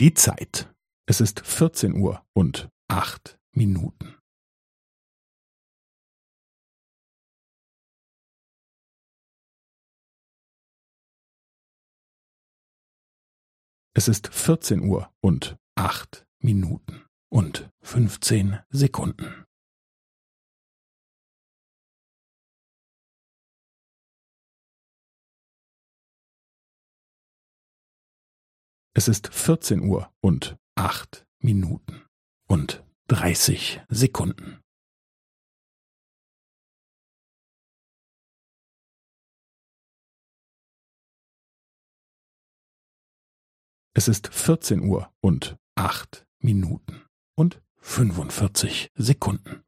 Die Zeit. Es ist vierzehn Uhr und acht Minuten. Es ist vierzehn Uhr und acht Minuten und fünfzehn Sekunden. Es ist vierzehn Uhr und acht Minuten und dreißig Sekunden. Es ist vierzehn Uhr und acht Minuten und fünfundvierzig Sekunden.